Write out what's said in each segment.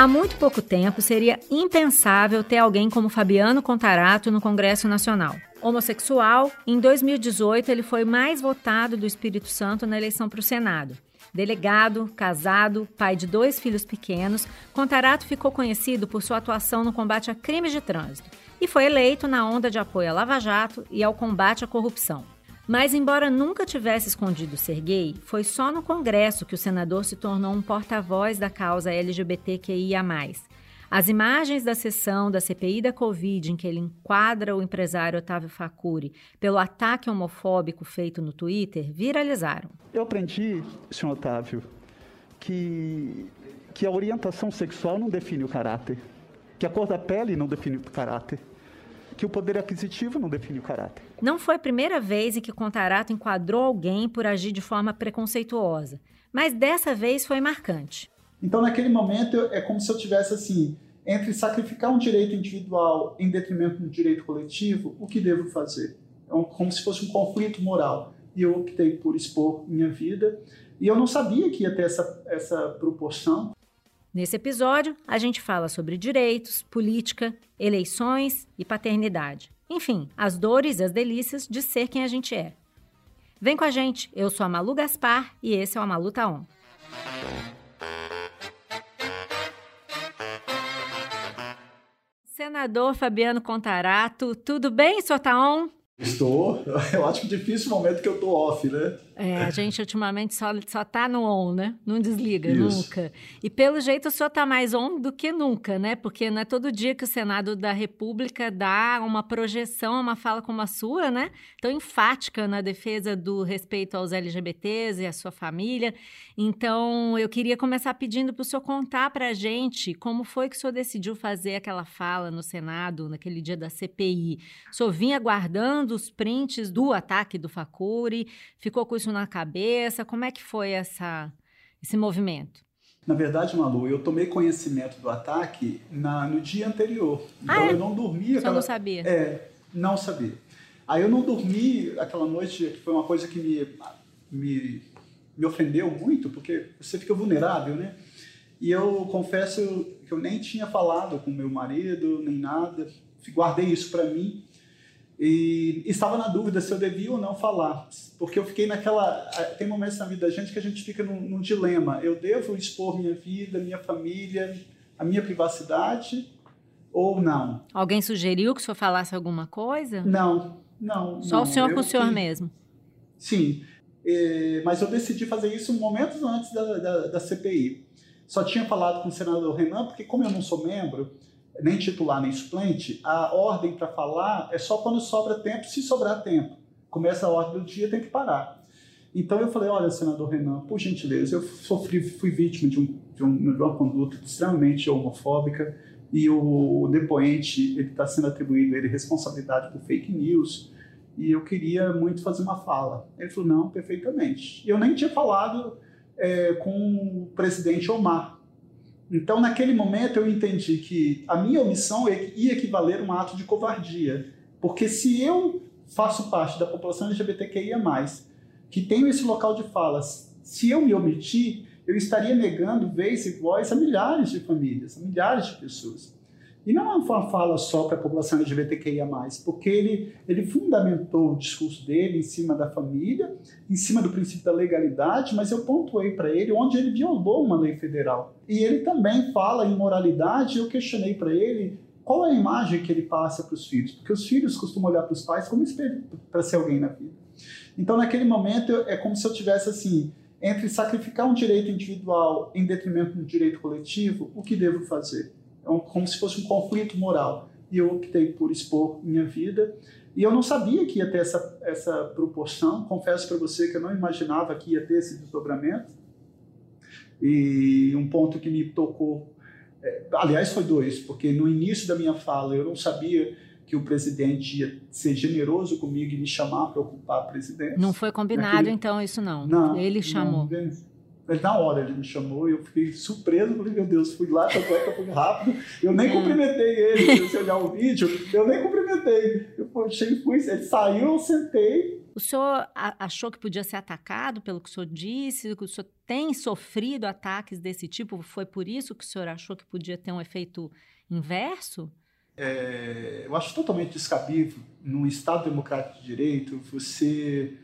Há muito pouco tempo seria impensável ter alguém como Fabiano Contarato no Congresso Nacional. Homossexual, em 2018 ele foi mais votado do Espírito Santo na eleição para o Senado. Delegado, casado, pai de dois filhos pequenos, Contarato ficou conhecido por sua atuação no combate a crimes de trânsito e foi eleito na onda de apoio à Lava Jato e ao combate à corrupção. Mas, embora nunca tivesse escondido ser gay, foi só no Congresso que o senador se tornou um porta-voz da causa LGBTQIA. As imagens da sessão da CPI da Covid, em que ele enquadra o empresário Otávio Facuri pelo ataque homofóbico feito no Twitter, viralizaram. Eu aprendi, senhor Otávio, que, que a orientação sexual não define o caráter, que a cor da pele não define o caráter que o poder aquisitivo não define o caráter. Não foi a primeira vez em que o Contarato enquadrou alguém por agir de forma preconceituosa, mas dessa vez foi marcante. Então, naquele momento, é como se eu tivesse assim, entre sacrificar um direito individual em detrimento do direito coletivo, o que devo fazer? É como se fosse um conflito moral. E eu optei por expor minha vida. E eu não sabia que ia ter essa, essa proporção. Nesse episódio, a gente fala sobre direitos, política, eleições e paternidade. Enfim, as dores e as delícias de ser quem a gente é. Vem com a gente, eu sou a Malu Gaspar e esse é o Malu Taon. Senador Fabiano Contarato, tudo bem, senhor Taon? Estou. Eu acho que difícil o momento que eu tô off, né? É, a gente ultimamente só, só tá no on, né? Não desliga Isso. nunca. E pelo jeito o senhor tá mais on do que nunca, né? Porque não é todo dia que o Senado da República dá uma projeção, uma fala como a sua, né? Tão enfática na defesa do respeito aos LGBTs e à sua família. Então, eu queria começar pedindo para o senhor contar para a gente como foi que o senhor decidiu fazer aquela fala no Senado, naquele dia da CPI. O senhor vinha aguardando os prints do ataque do Facuri, ficou com isso isso na cabeça? Como é que foi essa, esse movimento? Na verdade, Malu, eu tomei conhecimento do ataque na, no dia anterior. Então ah, é? eu não dormi. Aquela... Só não sabia? É, não sabia. Aí eu não dormi aquela noite, que foi uma coisa que me, me, me ofendeu muito, porque você fica vulnerável, né? E eu confesso que eu nem tinha falado com meu marido, nem nada. Guardei isso para mim. E estava na dúvida se eu devia ou não falar, porque eu fiquei naquela. Tem momentos na vida da gente que a gente fica num, num dilema. Eu devo expor minha vida, minha família, a minha privacidade ou não? Alguém sugeriu que o senhor falasse alguma coisa? Não, não. Só não. o senhor com o senhor mesmo? Sim, é, mas eu decidi fazer isso momentos antes da, da, da CPI. Só tinha falado com o senador Renan, porque como eu não sou membro nem titular nem suplente, a ordem para falar é só quando sobra tempo, se sobrar tempo. Começa a ordem do dia, tem que parar. Então eu falei, olha, senador Renan, por gentileza, eu sofri, fui vítima de, um, de, um, de uma conduta extremamente homofóbica e o depoente ele está sendo atribuído ele responsabilidade por fake news e eu queria muito fazer uma fala. Ele falou, não, perfeitamente. E eu nem tinha falado é, com o presidente Omar, então, naquele momento, eu entendi que a minha omissão ia equivaler a um ato de covardia. Porque se eu faço parte da população LGBTQIA, que tenho esse local de falas, se eu me omitir, eu estaria negando vez e voz a milhares de famílias, a milhares de pessoas. E não é uma fala só para a população LGBTQIA+, porque ele, ele fundamentou o discurso dele em cima da família, em cima do princípio da legalidade, mas eu pontuei para ele onde ele violou uma lei federal. E ele também fala em moralidade, eu questionei para ele qual é a imagem que ele passa para os filhos, porque os filhos costumam olhar para os pais como espelho para ser alguém na vida. Então, naquele momento, é como se eu tivesse assim, entre sacrificar um direito individual em detrimento do direito coletivo, o que devo fazer? É como se fosse um conflito moral. E eu optei por expor minha vida. E eu não sabia que ia ter essa, essa proporção. Confesso para você que eu não imaginava que ia ter esse desdobramento. E um ponto que me tocou, é, aliás, foi dois, porque no início da minha fala eu não sabia que o presidente ia ser generoso comigo e me chamar para ocupar a presidência. Não foi combinado, Naquele... então, isso não? Não. Ele chamou. Não, ele, na hora ele me chamou e eu fiquei surpreso, falei, meu Deus, fui lá, é eu fui rápido. Eu nem cumprimentei ele, se olhar o vídeo, eu nem cumprimentei. Eu cheguei, fui, ele saiu, eu sentei. O o senhor achou que podia ser atacado pelo que o senhor disse? Que o senhor tem sofrido ataques desse tipo? Foi por isso que o senhor achou que podia ter um efeito inverso? É, eu acho totalmente descabível, num Estado democrático de direito, você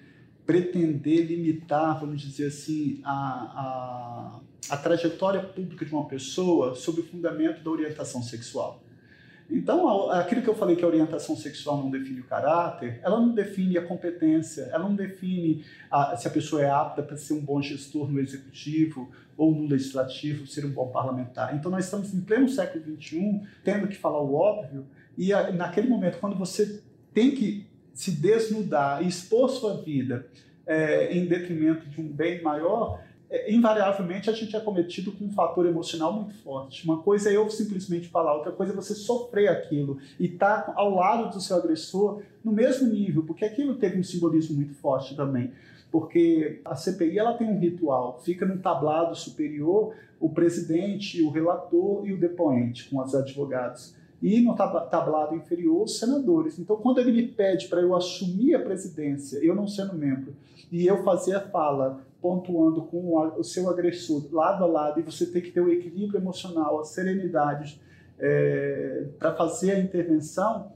pretender limitar, vamos dizer assim, a, a, a trajetória pública de uma pessoa sob o fundamento da orientação sexual. Então, aquilo que eu falei que a orientação sexual não define o caráter, ela não define a competência, ela não define a, se a pessoa é apta para ser um bom gestor no executivo ou no legislativo, ser um bom parlamentar. Então, nós estamos em pleno século XXI, tendo que falar o óbvio, e a, naquele momento, quando você tem que se desnudar e expor sua vida é, em detrimento de um bem maior, é, invariavelmente a gente é cometido com um fator emocional muito forte. Uma coisa é eu simplesmente falar, outra coisa é você sofrer aquilo e estar tá ao lado do seu agressor no mesmo nível, porque aquilo teve um simbolismo muito forte também. Porque a CPI ela tem um ritual, fica no tablado superior o presidente, o relator e o depoente com os advogados e no tablado inferior os senadores. Então, quando ele me pede para eu assumir a presidência, eu não sendo membro, e eu fazer a fala pontuando com o seu agressor lado a lado, e você tem que ter o equilíbrio emocional, a serenidade é, para fazer a intervenção,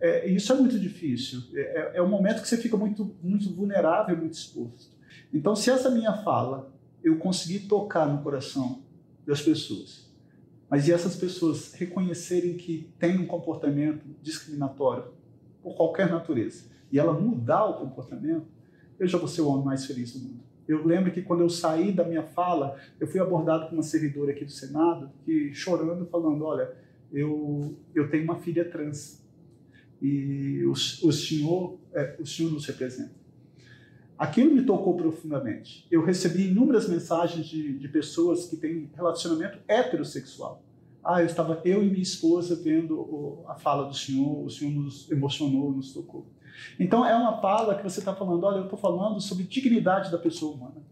é, isso é muito difícil. É, é um momento que você fica muito, muito vulnerável, muito exposto. Então, se essa minha fala eu conseguir tocar no coração das pessoas, mas e essas pessoas reconhecerem que tem um comportamento discriminatório por qualquer natureza, e ela mudar o comportamento, eu já vou ser o homem mais feliz do mundo. Eu lembro que quando eu saí da minha fala, eu fui abordado por uma servidora aqui do Senado, que chorando, falando: Olha, eu, eu tenho uma filha trans e o, o, senhor, é, o senhor nos representa. Aquilo me tocou profundamente. Eu recebi inúmeras mensagens de, de pessoas que têm relacionamento heterossexual. Ah, eu estava eu e minha esposa vendo a fala do senhor, o senhor nos emocionou, nos tocou. Então é uma fala que você está falando, olha, eu estou falando sobre dignidade da pessoa humana.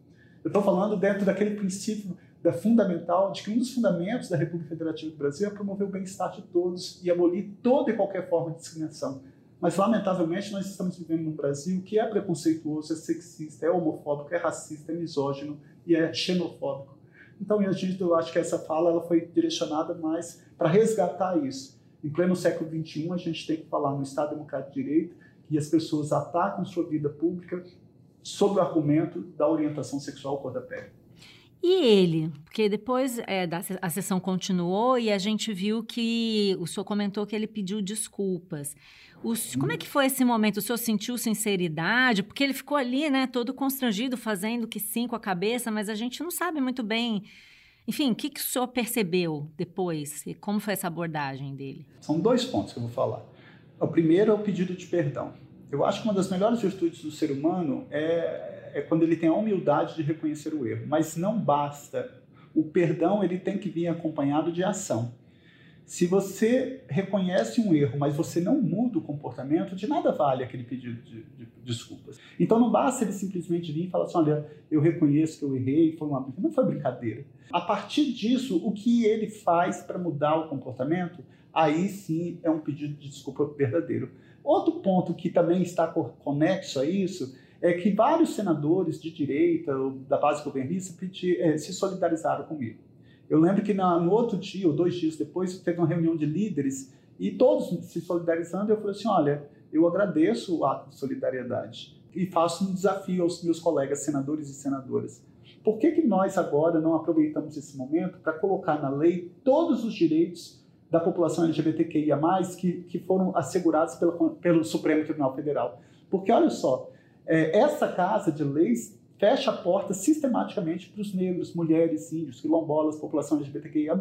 Eu estou falando dentro daquele princípio da fundamental, de que um dos fundamentos da República Federativa do Brasil é promover o bem-estar de todos e abolir toda e qualquer forma de discriminação. Mas, lamentavelmente, nós estamos vivendo num Brasil que é preconceituoso, é sexista, é homofóbico, é racista, é misógino e é xenofóbico. Então, eu acho que essa fala ela foi direcionada mais para resgatar isso. Em pleno século XXI, a gente tem que falar no Estado Democrático de Direito e as pessoas atacam sua vida pública sob o argumento da orientação sexual cor da pele. E ele? Porque depois é, da, a sessão continuou e a gente viu que o senhor comentou que ele pediu desculpas. Como é que foi esse momento? O senhor sentiu sinceridade? Porque ele ficou ali, né, todo constrangido, fazendo que sim com a cabeça, mas a gente não sabe muito bem. Enfim, o que, que o senhor percebeu depois? E como foi essa abordagem dele? São dois pontos que eu vou falar. O primeiro é o pedido de perdão. Eu acho que uma das melhores virtudes do ser humano é, é quando ele tem a humildade de reconhecer o erro. Mas não basta. O perdão ele tem que vir acompanhado de ação. Se você reconhece um erro, mas você não muda o comportamento, de nada vale aquele pedido de, de, de desculpas. Então não basta ele simplesmente vir e falar assim: olha, eu reconheço que eu errei, foi uma brincadeira. Não foi brincadeira. A partir disso, o que ele faz para mudar o comportamento aí sim é um pedido de desculpa verdadeiro. Outro ponto que também está conexo a isso é que vários senadores de direita, da base governista, eh, se solidarizaram comigo. Eu lembro que no outro dia, ou dois dias depois, teve uma reunião de líderes e todos se solidarizando. Eu falei assim: olha, eu agradeço o ato de solidariedade e faço um desafio aos meus colegas senadores e senadoras. Por que, que nós agora não aproveitamos esse momento para colocar na lei todos os direitos da população LGBTQIA+, que, que foram assegurados pelo, pelo Supremo Tribunal Federal. Porque, olha só, é, essa casa de leis fecha a porta sistematicamente para os negros, mulheres, índios, quilombolas, população LGBTQIA+.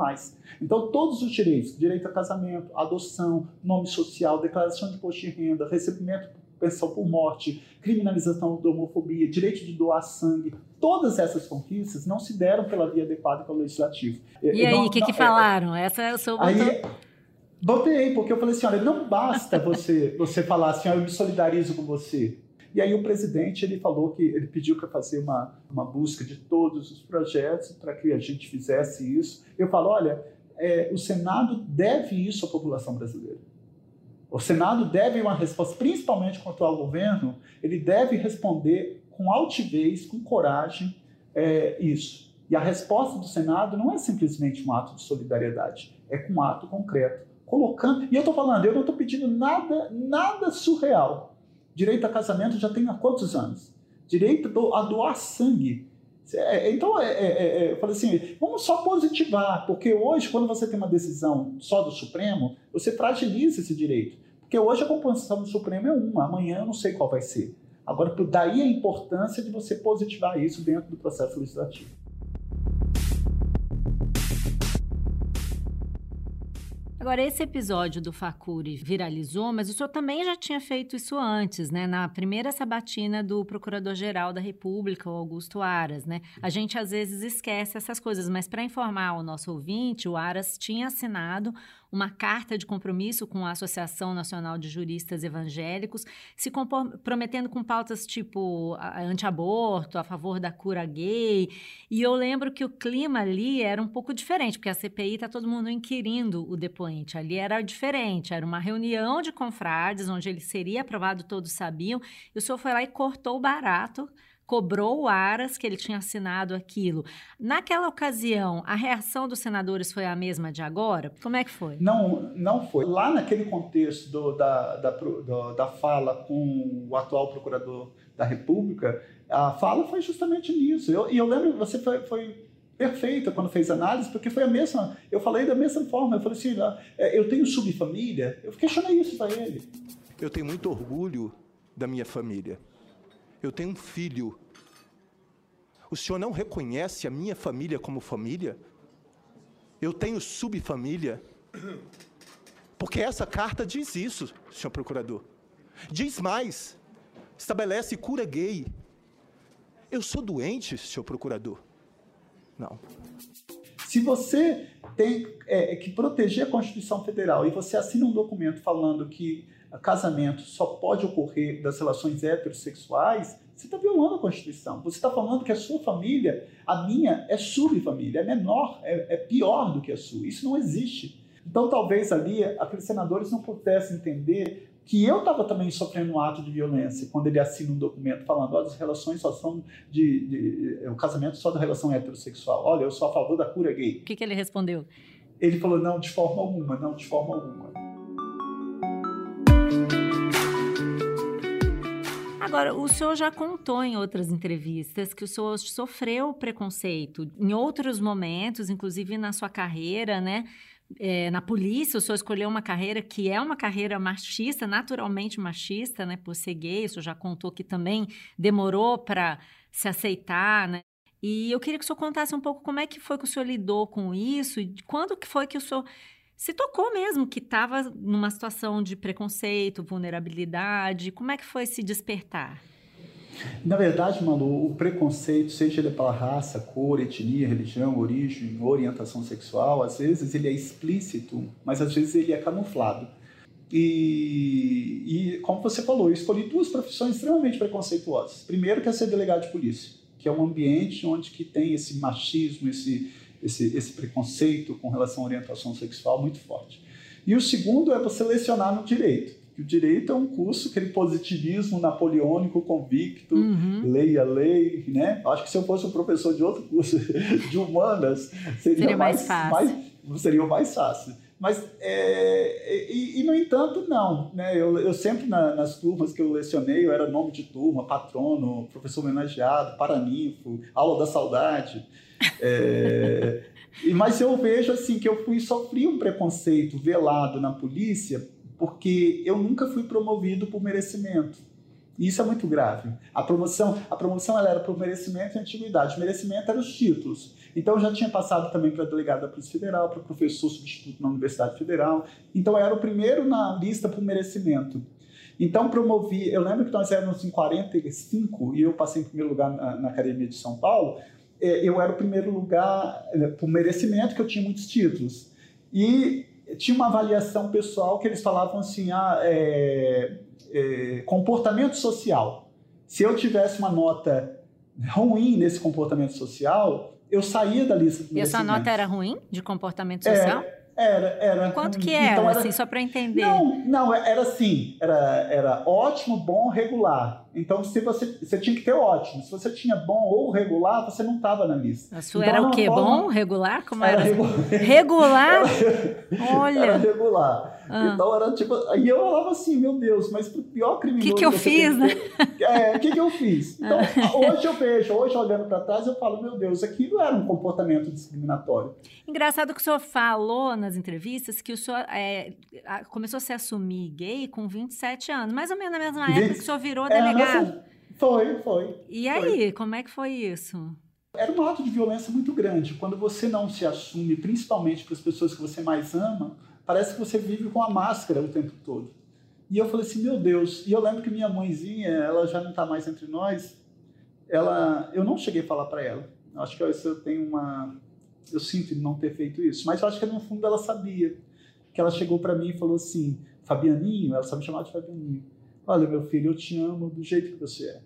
Então, todos os direitos, direito a casamento, adoção, nome social, declaração de imposto de renda, recebimento pensão por morte, criminalização da homofobia, direito de doar sangue, todas essas conquistas não se deram pela via adequada pelo legislativo. E aí, o que, que é, falaram? Essa é o seu aí, Botei, porque eu falei assim, olha, não basta você, você falar assim, ah, eu me solidarizo com você. E aí o presidente ele falou que ele pediu para fazer uma, uma busca de todos os projetos para que a gente fizesse isso. Eu falo, olha, é, o Senado deve isso à população brasileira. O Senado deve uma resposta, principalmente contra o governo, ele deve responder com altivez, com coragem, é, isso. E a resposta do Senado não é simplesmente um ato de solidariedade, é com um ato concreto, colocando. E eu estou falando, eu não estou pedindo nada, nada surreal. Direito a casamento já tem há quantos anos? Direito a doar sangue. É, então, é, é, é, eu falei assim, vamos só positivar, porque hoje, quando você tem uma decisão só do Supremo, você fragiliza esse direito. Porque hoje a composição do Supremo é uma, amanhã eu não sei qual vai ser. Agora, daí a importância de você positivar isso dentro do processo legislativo. Agora, esse episódio do Facuri viralizou, mas o senhor também já tinha feito isso antes, né? Na primeira sabatina do Procurador-Geral da República, o Augusto Aras, né? A gente às vezes esquece essas coisas, mas para informar o nosso ouvinte, o Aras tinha assinado uma carta de compromisso com a Associação Nacional de Juristas Evangélicos, se comprometendo com pautas tipo anti-aborto, a favor da cura gay. E eu lembro que o clima ali era um pouco diferente, porque a CPI está todo mundo inquirindo o depoente. Ali era diferente, era uma reunião de confrades, onde ele seria aprovado, todos sabiam, e o senhor foi lá e cortou o barato cobrou o Aras que ele tinha assinado aquilo. Naquela ocasião, a reação dos senadores foi a mesma de agora? Como é que foi? Não, não foi. Lá naquele contexto do, da, da, do, da fala com o atual procurador da República, a fala foi justamente nisso. E eu, eu, lembro, você foi, foi perfeita quando fez análise, porque foi a mesma. Eu falei da mesma forma. Eu falei assim: é, eu tenho subfamília. Eu questionei isso para ele. Eu tenho muito orgulho da minha família. Eu tenho um filho. O senhor não reconhece a minha família como família? Eu tenho subfamília. Porque essa carta diz isso, senhor procurador. Diz mais. Estabelece cura gay. Eu sou doente, senhor procurador? Não. Se você tem é, que proteger a Constituição Federal e você assina um documento falando que casamento só pode ocorrer das relações heterossexuais, você está violando a Constituição. Você está falando que a sua família, a minha, é subfamília, é menor, é, é pior do que a sua. Isso não existe. Então, talvez ali aqueles senadores não pudessem entender que eu estava também sofrendo um ato de violência quando ele assina um documento falando, olha, as relações só são de, de, o casamento só da relação heterossexual. Olha, eu sou a favor da cura gay. O que, que ele respondeu? Ele falou, não, de forma alguma, não, de forma alguma. Agora, o senhor já contou em outras entrevistas que o senhor sofreu preconceito em outros momentos, inclusive na sua carreira, né? É, na polícia, o senhor escolheu uma carreira que é uma carreira machista, naturalmente machista, né? Por ser gay, o senhor já contou que também demorou para se aceitar, né? E eu queria que o senhor contasse um pouco como é que foi que o senhor lidou com isso e quando que foi que o senhor se tocou mesmo que estava numa situação de preconceito, vulnerabilidade? Como é que foi se despertar? Na verdade, Malu, o preconceito, seja ele pela raça, cor, etnia, religião, origem, orientação sexual, às vezes ele é explícito, mas às vezes ele é camuflado. E, e como você falou, eu escolhi duas profissões extremamente preconceituosas. Primeiro, que é ser delegado de polícia, que é um ambiente onde que tem esse machismo, esse esse, esse preconceito com relação à orientação sexual muito forte. E o segundo é você lecionar no direito. O direito é um curso, aquele positivismo napoleônico convicto, uhum. lei a lei, né? Acho que se eu fosse um professor de outro curso de humanas, seria, seria mais, mais, fácil. Mais, seria mais fácil. Mas, é, e, e, no entanto, não. Né? Eu, eu sempre, na, nas turmas que eu lecionei, eu era nome de turma, patrono, professor homenageado, paraninfo, aula da saudade. É, mas eu vejo assim que eu fui sofri um preconceito velado na polícia porque eu nunca fui promovido por merecimento. E isso é muito grave. A promoção, a promoção ela era por merecimento e antiguidade. O merecimento eram os títulos. Então eu já tinha passado também para delegado da Polícia Federal, para professor substituto na Universidade Federal. Então eu era o primeiro na lista por merecimento. Então promovi, eu lembro que nós éramos em 45 e eu passei em primeiro lugar na, na Academia de São Paulo. É, eu era o primeiro lugar né, por merecimento, que eu tinha muitos títulos. E tinha uma avaliação pessoal que eles falavam assim, ah, é, é, comportamento social. Se eu tivesse uma nota ruim nesse comportamento social, eu saía da lista E essa nota era ruim de comportamento social? É, Era, era. Quanto que era, então, era assim, só para entender? Não, não, era assim, era, era ótimo, bom, regular. Então, se você, você tinha que ter ótimo. Se você tinha bom ou regular, você não estava na lista. A sua então, era o quê? Forma... Bom? Regular? Como era? Era regular? regular? Olha. Era regular. Ah. Então era tipo. Aí eu falava assim, meu Deus, mas pro pior criminoso. O que, que eu fiz, né? É, o que, que eu fiz? Então, ah. hoje eu vejo, hoje olhando para trás, eu falo, meu Deus, aquilo era um comportamento discriminatório. Engraçado que o senhor falou nas entrevistas que o senhor é, começou a se assumir gay com 27 anos, mais ou menos na mesma 20... época que o senhor virou é, delegado. Foi, foi. E aí, foi. como é que foi isso? Era um ato de violência muito grande. Quando você não se assume, principalmente para as pessoas que você mais ama, parece que você vive com a máscara o tempo todo. E eu falei assim, meu Deus. E eu lembro que minha mãezinha, ela já não está mais entre nós. Ela, eu não cheguei a falar para ela. Acho que eu tenho uma, eu sinto de não ter feito isso. Mas eu acho que no fundo ela sabia. Que ela chegou para mim e falou assim, Fabianinho, ela sabe me chamar de Fabianinho. Olha, meu filho, eu te amo do jeito que você é.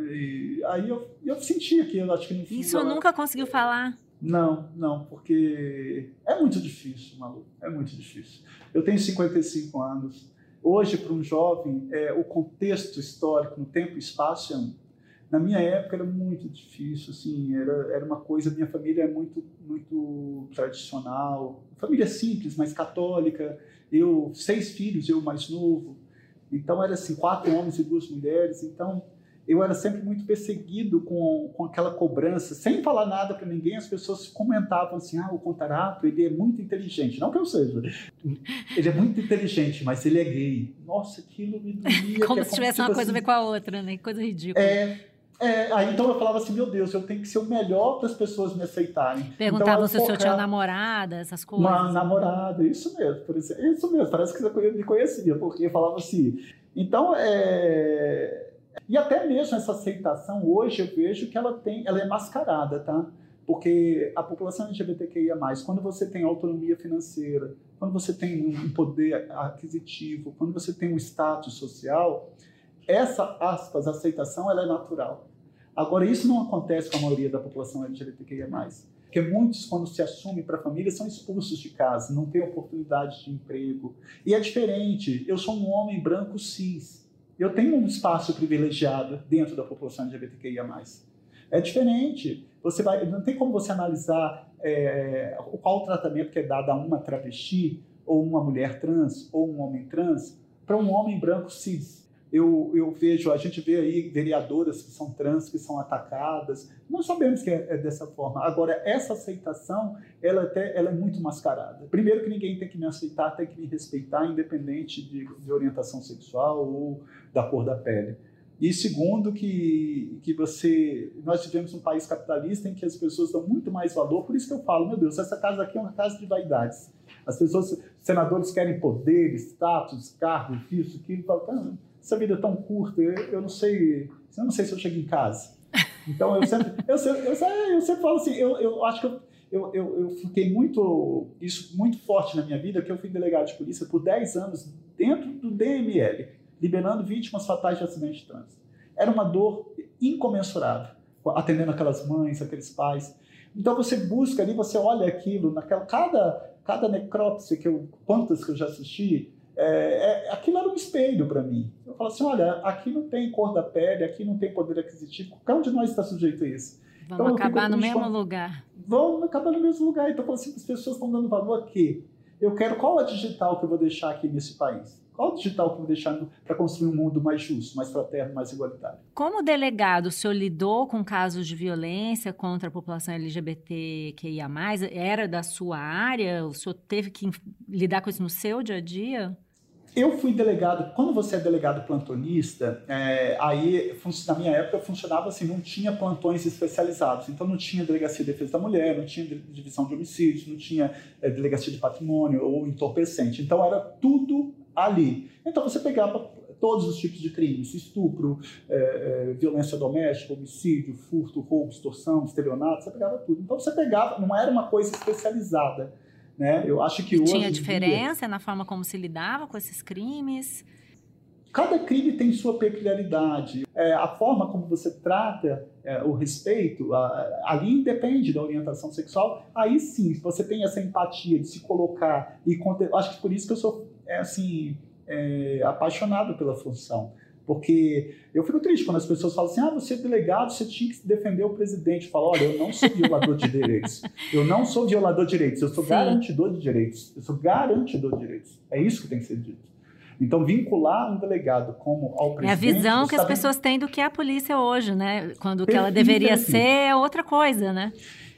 E aí eu, eu senti aquilo, acho que no fundo. Isso ela... nunca conseguiu falar? Não, não, porque é muito difícil, Malu, é muito difícil. Eu tenho 55 anos. Hoje, para um jovem, é, o contexto histórico, no tempo e espaço, é um. Na minha época era muito difícil, assim, era, era uma coisa, minha família é muito, muito tradicional, família simples, mas católica, eu, seis filhos, eu mais novo, então era assim, quatro homens e duas mulheres, então eu era sempre muito perseguido com, com aquela cobrança, sem falar nada para ninguém, as pessoas comentavam assim, ah, o Contarato, ele é muito inteligente, não que eu seja, ele é muito inteligente, mas ele é gay. Nossa, aquilo me doía. como é se tivesse uma coisa assim, a ver com a outra, né? Coisa ridícula. É, é, aí então eu falava assim, meu Deus, eu tenho que ser o melhor para as pessoas me aceitarem. Perguntavam então, se o senhor tinha namorada, essas coisas. Uma namorada, isso mesmo, por isso, isso mesmo, parece que você me conhecia, porque falava assim. Então, é, e até mesmo essa aceitação, hoje eu vejo que ela tem, ela é mascarada, tá? Porque a população LGBTQIA+, quando você tem autonomia financeira, quando você tem um poder aquisitivo, quando você tem um status social, essa, aspas, aceitação, ela é natural. Agora, isso não acontece com a maioria da população LGBTQIA+. Porque muitos, quando se assumem para a família, são expulsos de casa, não têm oportunidade de emprego. E é diferente. Eu sou um homem branco cis eu tenho um espaço privilegiado dentro da população LGBTQIA+. É diferente. Você vai, não tem como você analisar é, qual o tratamento que é dado a uma travesti, ou uma mulher trans, ou um homem trans, para um homem branco cis eu, eu vejo, a gente vê aí vereadoras que são trans, que são atacadas. Nós sabemos que é, é dessa forma. Agora, essa aceitação, ela, até, ela é muito mascarada. Primeiro que ninguém tem que me aceitar, tem que me respeitar, independente de, de orientação sexual ou da cor da pele. E segundo, que, que você. Nós vivemos um país capitalista em que as pessoas dão muito mais valor, por isso que eu falo, meu Deus, essa casa aqui é uma casa de vaidades. As pessoas, senadores querem poder, status, cargo, isso, aquilo, falam, essa vida é tão curta, eu, eu não sei, eu não sei se eu chego em casa. Então eu sempre, eu sempre, eu, eu sempre falo assim, eu, eu acho que eu, eu, eu, fiquei muito, isso muito forte na minha vida, que eu fui delegado de polícia por 10 anos dentro do DML, liberando vítimas fatais de acidente de trânsito. Era uma dor incomensurável, atendendo aquelas mães, aqueles pais. Então você busca ali, você olha aquilo, naquela cada cada necrópsia que eu quantas que eu já assisti, é, é, aquilo era um espelho para mim. Eu falo assim, olha, aqui não tem cor da pele, aqui não tem poder aquisitivo, qualquer um de nós está sujeito a isso. Vamos então, acabar no mesmo lugar. Vamos acabar no mesmo lugar. Então, assim, as pessoas estão dando valor a quê? Eu quero qual a digital que eu vou deixar aqui nesse país? Qual o digital que eu vou deixar para construir um mundo mais justo, mais fraterno, mais igualitário? Como delegado, o senhor lidou com casos de violência contra a população LGBTQIA+, era da sua área? O senhor teve que lidar com isso no seu dia a dia? Eu fui delegado, quando você é delegado plantonista, é, aí na minha época funcionava assim, não tinha plantões especializados, então não tinha delegacia de defesa da mulher, não tinha divisão de homicídios, não tinha é, delegacia de patrimônio ou entorpecente, então era tudo ali. Então você pegava todos os tipos de crimes, estupro, é, é, violência doméstica, homicídio, furto, roubo, extorsão, estelionato, você pegava tudo. Então você pegava, não era uma coisa especializada. Né? Eu acho que e hoje tinha diferença dia, na forma como se lidava com esses crimes? Cada crime tem sua peculiaridade. é, a forma como você trata é, o respeito, a, ali independe da orientação sexual, aí sim, você tem essa empatia de se colocar e acho que por isso que eu sou é, assim é, apaixonado pela função. Porque eu fico triste quando as pessoas falam assim: ah, você é delegado, você tinha que defender o presidente. Eu falo: olha, eu não sou violador de direitos. Eu não sou violador de direitos, eu sou Sim. garantidor de direitos. Eu sou garantidor de direitos. É isso que tem que ser dito. Então, vincular um delegado como ao presidente... É a visão que as pessoas têm do que é a polícia hoje, né? Quando o que ela deveria ser é outra coisa, né?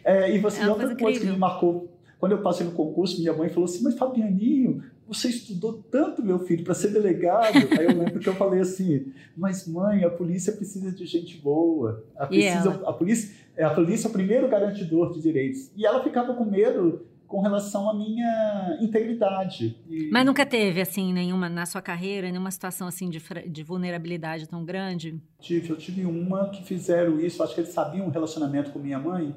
É, e você, é outra coisa, coisa que me marcou, quando eu passei no concurso, minha mãe falou assim, mas Fabianinho, você estudou tanto, meu filho, para ser delegado. Aí eu lembro que eu falei assim, mas mãe, a polícia precisa de gente boa. A, precisa, a, polícia, é, a polícia é o primeiro garantidor de direitos. E ela ficava com medo com relação à minha integridade. E... Mas nunca teve, assim, nenhuma, na sua carreira, nenhuma situação, assim, de, de vulnerabilidade tão grande? Tive, eu tive uma que fizeram isso, acho que eles sabiam o relacionamento com minha mãe,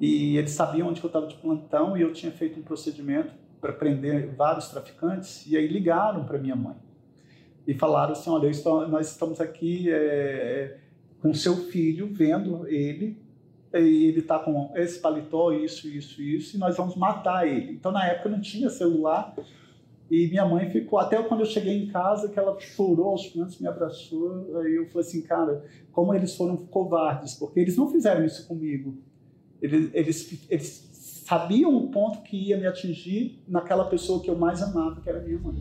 e eles sabiam onde eu estava de plantão, e eu tinha feito um procedimento para prender vários traficantes, e aí ligaram para minha mãe. E falaram assim, olha, estou, nós estamos aqui é, com seu filho, vendo ele e ele está com esse paletó, isso, isso, isso, e nós vamos matar ele. Então, na época, não tinha celular, e minha mãe ficou, até quando eu cheguei em casa, que ela chorou aos prantos, me abraçou, aí eu falei assim, cara, como eles foram covardes, porque eles não fizeram isso comigo. Eles, eles, eles sabiam o ponto que ia me atingir naquela pessoa que eu mais amava, que era minha mãe.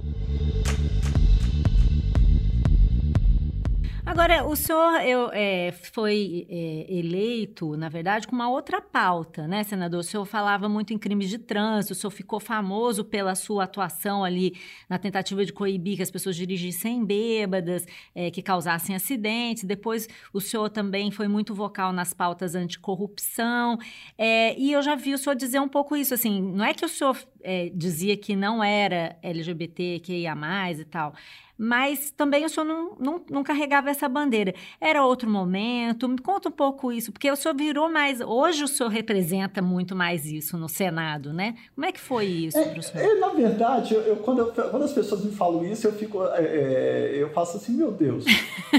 Agora, o senhor eu, é, foi é, eleito, na verdade, com uma outra pauta, né, senador? O senhor falava muito em crimes de trânsito, o senhor ficou famoso pela sua atuação ali na tentativa de coibir que as pessoas dirigissem bêbadas, é, que causassem acidentes. Depois, o senhor também foi muito vocal nas pautas anticorrupção. É, e eu já vi o senhor dizer um pouco isso, assim, não é que o senhor é, dizia que não era LGBT, que ia mais e tal mas também o senhor não, não, não, carregava essa bandeira. Era outro momento, me conta um pouco isso, porque o senhor virou mais. Hoje o senhor representa muito mais isso no Senado, né? Como é que foi isso é, senhor? É, na verdade, eu, quando, eu, quando as pessoas me falam isso, eu fico. É, é eu faço assim, meu Deus.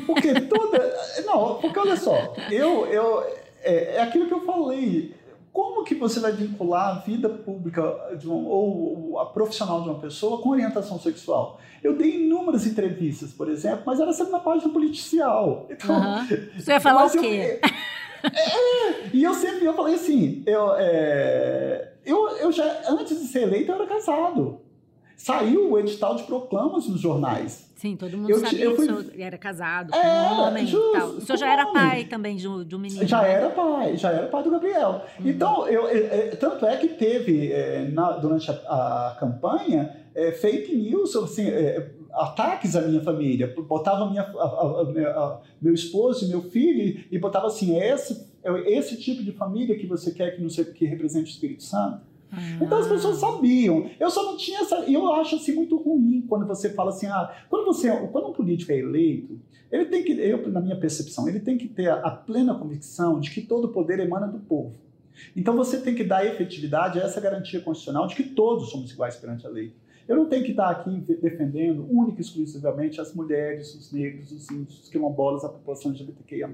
Porque toda. Não, porque olha só, eu. eu é, é aquilo que eu falei como que você vai vincular a vida pública um, ou a profissional de uma pessoa com orientação sexual? Eu dei inúmeras entrevistas, por exemplo, mas era sempre na página policial. Então, uhum. Você vai falar o quê? Eu, é, e eu sempre eu falei assim, eu, é, eu, eu já, antes de ser eleito, eu era casado. Saiu o edital de proclamas nos jornais. Sim, todo mundo eu, sabia eu fui... que o senhor era casado com um homem justo, e tal. O senhor já era pai também de um, menino. Já né? era pai, já era pai do Gabriel. Uhum. Então, eu, eu, tanto é que teve, é, na, durante a, a campanha, é, fake news, assim, é, ataques à minha família. Botava minha, a, a, meu esposo e meu filho e botava assim, é esse, é esse tipo de família que você quer que, não sei, que represente o Espírito Santo? Ah. Então as pessoas sabiam. Eu só não tinha essa. E eu acho assim muito ruim quando você fala assim, ah, quando você, quando um político é eleito, ele tem que, eu na minha percepção, ele tem que ter a, a plena convicção de que todo o poder emana do povo. Então você tem que dar efetividade a essa garantia constitucional de que todos somos iguais perante a lei. Eu não tenho que estar aqui defendendo única e exclusivamente as mulheres, os negros, os índios, os quilombolas, a população LGBTQIA+.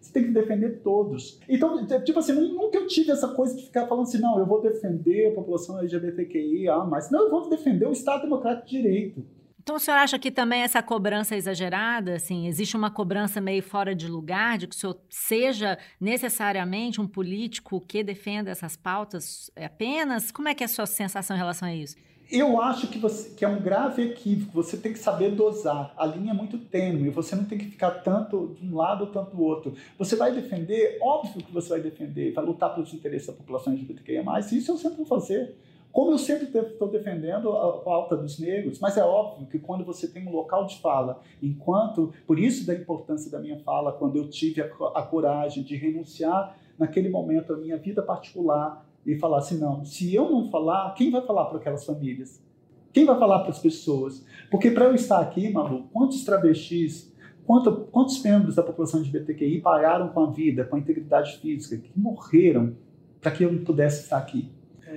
Você tem que defender todos. Então, tipo assim, nunca eu tive essa coisa de ficar falando assim, não, eu vou defender a população LGBTQIA+. Não, eu vou defender o Estado Democrático de Direito. Então, o senhor acha que também essa cobrança é exagerada? Assim, existe uma cobrança meio fora de lugar de que o senhor seja necessariamente um político que defenda essas pautas apenas? Como é que é a sua sensação em relação a isso? Eu acho que, você, que é um grave equívoco. Você tem que saber dosar. A linha é muito tênue. Você não tem que ficar tanto de um lado ou tanto do outro. Você vai defender, óbvio que você vai defender, vai lutar pelos interesses da população LGBTQIA+. Isso eu sempre vou fazer. Como eu sempre estou defendendo a pauta dos negros, mas é óbvio que quando você tem um local de fala, enquanto, por isso da importância da minha fala, quando eu tive a, a coragem de renunciar naquele momento à minha vida particular, e falar assim: não, se eu não falar, quem vai falar para aquelas famílias? Quem vai falar para as pessoas? Porque para eu estar aqui, Malu, quantos travestis, quanto, quantos membros da população de BTQI pagaram com a vida, com a integridade física, que morreram para que eu pudesse estar aqui?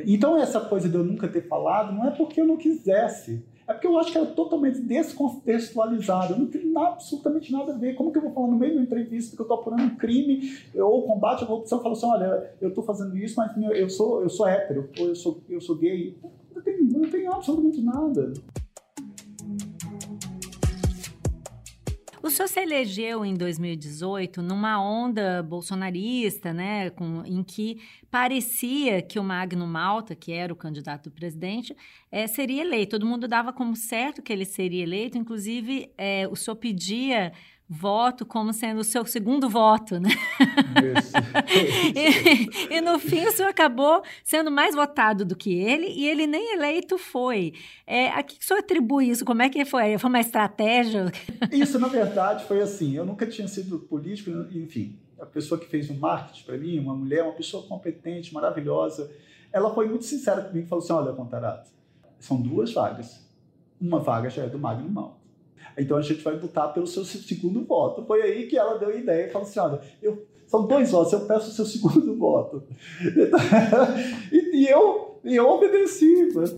Então, essa coisa de eu nunca ter falado não é porque eu não quisesse, é porque eu acho que era totalmente descontextualizado. Não tem absolutamente nada a ver. Como que eu vou falar no meio de uma entrevista que eu estou apurando um crime ou combate à corrupção? Eu falo assim: olha, eu estou fazendo isso, mas eu sou, eu sou hétero, ou eu sou, eu sou gay. Não tem, não tem absolutamente nada. O senhor se elegeu em 2018 numa onda bolsonarista, né, com, em que parecia que o Magno Malta, que era o candidato do presidente, é, seria eleito. Todo mundo dava como certo que ele seria eleito, inclusive é, o senhor pedia voto como sendo o seu segundo voto, né? e, e, no fim o senhor acabou sendo mais votado do que ele e ele nem eleito foi. É, a que o senhor atribui isso? Como é que foi? Foi uma estratégia? Isso, na verdade, foi assim. Eu nunca tinha sido político, enfim. A pessoa que fez o um marketing para mim, uma mulher, uma pessoa competente, maravilhosa, ela foi muito sincera comigo e falou assim: olha, Contarato, são duas vagas. Uma vaga já é do Magno Mal então a gente vai lutar pelo seu segundo voto. Foi aí que ela deu a ideia e falou assim: olha, eu, são dois votos, eu peço o seu segundo voto. e, e, eu, e eu obedeci. Mas...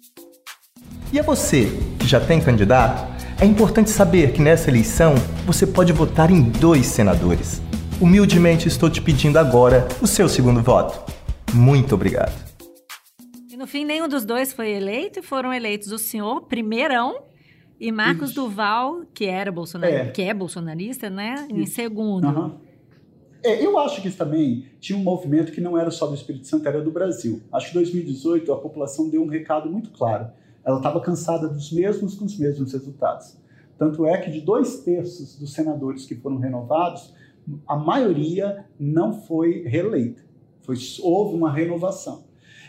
E a você, que já tem candidato? É importante saber que nessa eleição você pode votar em dois senadores. Humildemente estou te pedindo agora o seu segundo voto. Muito obrigado. E no fim, nenhum dos dois foi eleito e foram eleitos o senhor, primeirão, e Marcos Isso. Duval, que era bolsonarista, é. que é bolsonarista, né? Em segundo. Uhum. É, eu acho que isso também tinha um movimento que não era só do Espírito Santo, era do Brasil. Acho que em 2018 a população deu um recado muito claro. Ela estava cansada dos mesmos com os mesmos resultados. Tanto é que de dois terços dos senadores que foram renovados, a maioria não foi reeleita. Foi, houve uma renovação.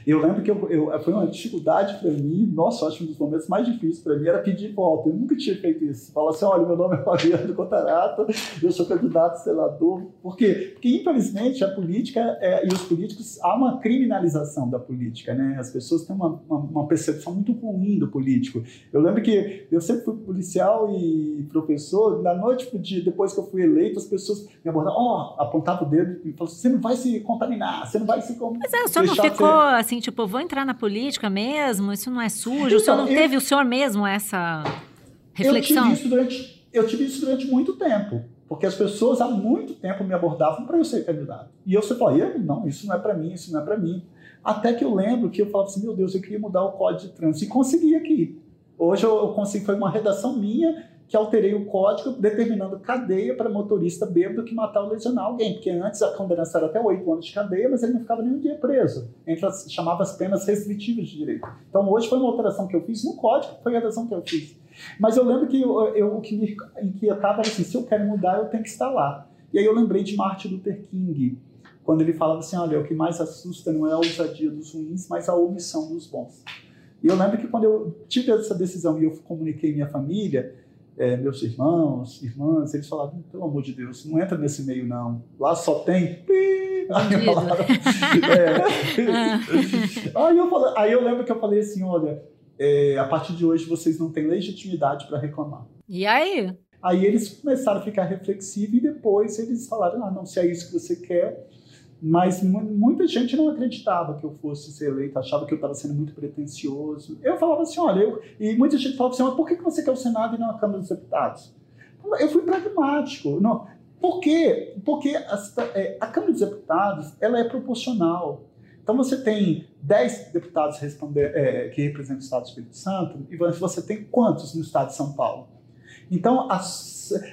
Eu lembro que eu, eu foi uma dificuldade para mim, nossa, acho que um dos momentos mais difíceis para mim era pedir volta. Eu nunca tinha feito isso. Falar assim: olha, meu nome é Fabiano Contarato, eu sou candidato a senador. Por quê? Porque, infelizmente, a política é, e os políticos, há uma criminalização da política, né? As pessoas têm uma, uma, uma percepção muito ruim do político. Eu lembro que eu sempre fui policial e professor, na noite dia, depois que eu fui eleito, as pessoas me abordavam, ó, oh, apontavam o dedo e falavam assim: você não vai se contaminar, você não vai se. Mas é, o senhor não ficou assim assim, tipo, vou entrar na política mesmo? Isso não é sujo? Então, o senhor não eu, teve o senhor mesmo essa reflexão? Eu tive, isso durante, eu tive isso durante muito tempo. Porque as pessoas há muito tempo me abordavam para eu ser candidato. E eu sempre falei, não, isso não é para mim, isso não é para mim. Até que eu lembro que eu falava assim, meu Deus, eu queria mudar o código de trânsito. E consegui aqui. Hoje eu, eu consegui, foi uma redação minha que alterei o código determinando cadeia para motorista bêbado que matar ou lesionar alguém, porque antes a condenação era até oito anos de cadeia, mas ele não ficava nenhum dia preso. Entre as, chamava as penas restritivas de direito. Então hoje foi uma alteração que eu fiz no código, foi a alteração que eu fiz. Mas eu lembro que eu, eu, o que me inquietava era assim, se eu quero mudar, eu tenho que estar lá. E aí eu lembrei de Martin Luther King, quando ele falava assim, olha, o que mais assusta não é a ousadia dos ruins, mas a omissão dos bons. E eu lembro que quando eu tive essa decisão e eu comuniquei minha família, é, meus irmãos, irmãs, eles falavam, pelo amor de Deus, não entra nesse meio não. Lá só tem. Aí, falaram, é. aí, eu falei, aí eu lembro que eu falei assim, olha, é, a partir de hoje vocês não têm legitimidade para reclamar. E aí? Aí eles começaram a ficar reflexivos e depois eles falaram, ah, não, se é isso que você quer, mas muita gente não acreditava que eu fosse ser eleito, achava que eu estava sendo muito pretencioso. Eu falava assim, olha, eu... e muita gente falava assim, mas por que você quer o Senado e não a Câmara dos Deputados? Eu fui pragmático. Não, por quê? Porque a, é, a Câmara dos Deputados ela é proporcional. Então você tem 10 deputados é, que representam o Estado do Espírito Santo, e você tem quantos no Estado de São Paulo? Então,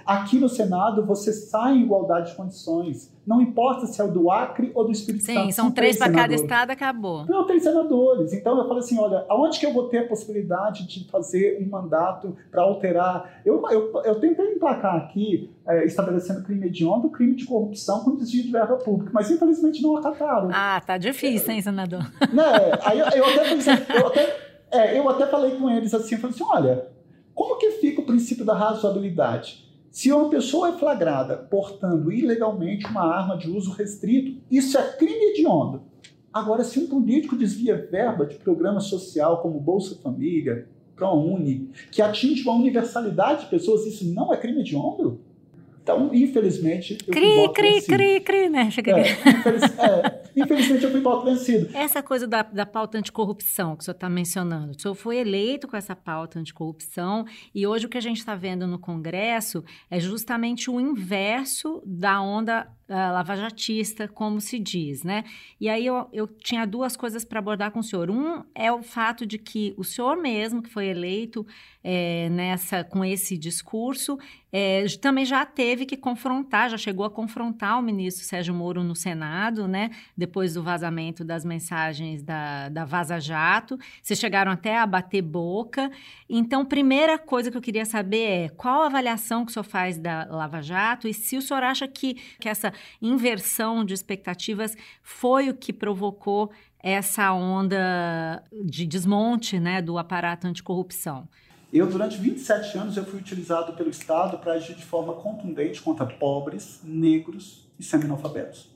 aqui no Senado, você sai em igualdade de condições. Não importa se é o do Acre ou do Espírito Sim, Santo. Sim, são, três, para cada estado, acabou. Não, três senadores. Então, eu falei assim, olha, aonde que eu vou ter a possibilidade de fazer um mandato para alterar? Eu, eu, eu tentei emplacar aqui, é, estabelecendo crime hediondo, crime de corrupção com desvio de verba pública, mas infelizmente não acataram. Ah, tá difícil, hein, senador? Né, aí eu, eu, até, eu, até, é, eu até falei com eles assim, eu falei assim, olha como que fica o princípio da razoabilidade? Se uma pessoa é flagrada portando ilegalmente uma arma de uso restrito, isso é crime hediondo. Agora, se um político desvia verba de programa social como Bolsa Família, ProUni, que atinge uma universalidade de pessoas, isso não é crime hediondo? Então, infelizmente, eu cri, cri, cri, cri, né? Chega é, infeliz, é, Infelizmente, eu fui voto vencido. Essa coisa da, da pauta anticorrupção que o senhor está mencionando. O senhor foi eleito com essa pauta anticorrupção e hoje o que a gente está vendo no Congresso é justamente o inverso da onda uh, lavajatista, como se diz, né? E aí eu, eu tinha duas coisas para abordar com o senhor. Um é o fato de que o senhor mesmo, que foi eleito é, nessa com esse discurso, é, também já teve que confrontar, já chegou a confrontar o ministro Sérgio Moro no Senado, né? Depois do vazamento das mensagens da, da Vaza Jato. Vocês chegaram até a bater boca. Então, primeira coisa que eu queria saber é qual a avaliação que o senhor faz da Lava Jato e se o senhor acha que, que essa inversão de expectativas foi o que provocou essa onda de desmonte né, do aparato anticorrupção. Eu, durante 27 anos, eu fui utilizado pelo Estado para agir de forma contundente contra pobres, negros e semi-analfabetos.